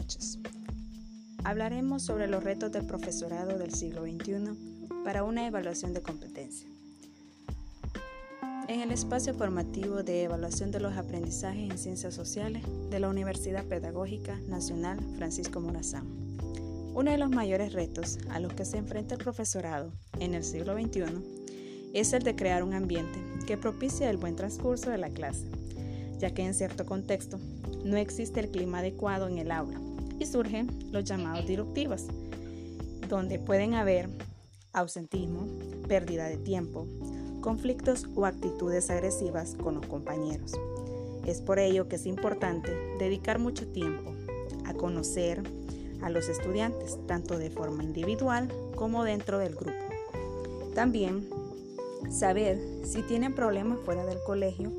noches. Hablaremos sobre los retos del profesorado del siglo XXI para una evaluación de competencia. En el espacio formativo de evaluación de los aprendizajes en ciencias sociales de la Universidad Pedagógica Nacional Francisco Morazán. Uno de los mayores retos a los que se enfrenta el profesorado en el siglo XXI es el de crear un ambiente que propicie el buen transcurso de la clase, ya que en cierto contexto no existe el clima adecuado en el aula y surgen los llamados disruptivos, donde pueden haber ausentismo, pérdida de tiempo, conflictos o actitudes agresivas con los compañeros. Es por ello que es importante dedicar mucho tiempo a conocer a los estudiantes, tanto de forma individual como dentro del grupo. También saber si tienen problemas fuera del colegio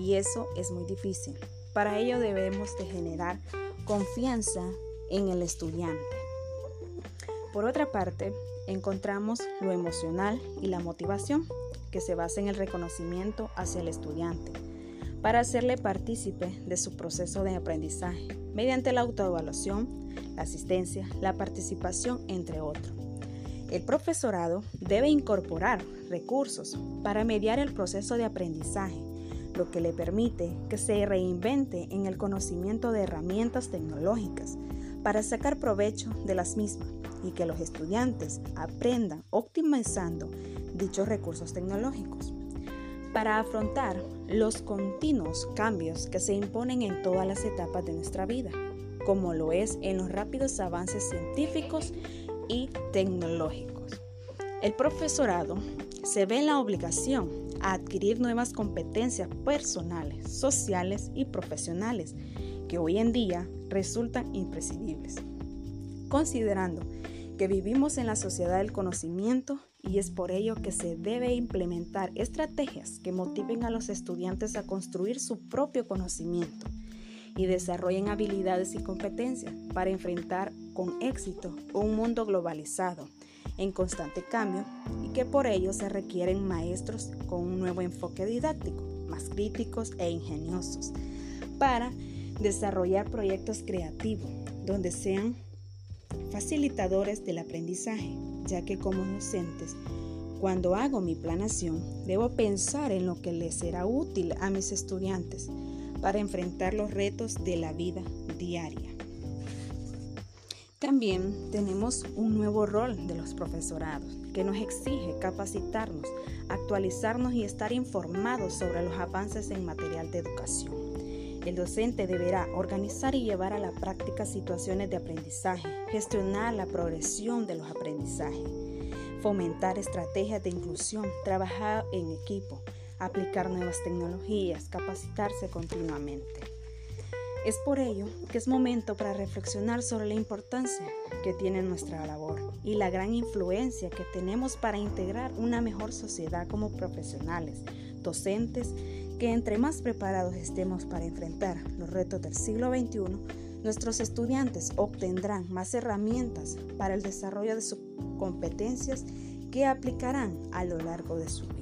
y eso es muy difícil. Para ello debemos de generar confianza en el estudiante. Por otra parte, encontramos lo emocional y la motivación, que se basa en el reconocimiento hacia el estudiante, para hacerle partícipe de su proceso de aprendizaje, mediante la autoevaluación, la asistencia, la participación, entre otros. El profesorado debe incorporar recursos para mediar el proceso de aprendizaje, lo que le permite que se reinvente en el conocimiento de herramientas tecnológicas para sacar provecho de las mismas y que los estudiantes aprendan optimizando dichos recursos tecnológicos para afrontar los continuos cambios que se imponen en todas las etapas de nuestra vida, como lo es en los rápidos avances científicos y tecnológicos. El profesorado se ve en la obligación a adquirir nuevas competencias personales, sociales y profesionales que hoy en día resultan imprescindibles. Considerando que vivimos en la sociedad del conocimiento y es por ello que se debe implementar estrategias que motiven a los estudiantes a construir su propio conocimiento y desarrollen habilidades y competencias para enfrentar con éxito un mundo globalizado en constante cambio y que por ello se requieren maestros con un nuevo enfoque didáctico, más críticos e ingeniosos, para desarrollar proyectos creativos donde sean facilitadores del aprendizaje, ya que como docentes, cuando hago mi planación, debo pensar en lo que les será útil a mis estudiantes para enfrentar los retos de la vida diaria. También tenemos un nuevo rol de los profesorados que nos exige capacitarnos, actualizarnos y estar informados sobre los avances en material de educación. El docente deberá organizar y llevar a la práctica situaciones de aprendizaje, gestionar la progresión de los aprendizajes, fomentar estrategias de inclusión, trabajar en equipo, aplicar nuevas tecnologías, capacitarse continuamente. Es por ello que es momento para reflexionar sobre la importancia que tiene nuestra labor y la gran influencia que tenemos para integrar una mejor sociedad como profesionales, docentes, que entre más preparados estemos para enfrentar los retos del siglo XXI, nuestros estudiantes obtendrán más herramientas para el desarrollo de sus competencias que aplicarán a lo largo de su vida.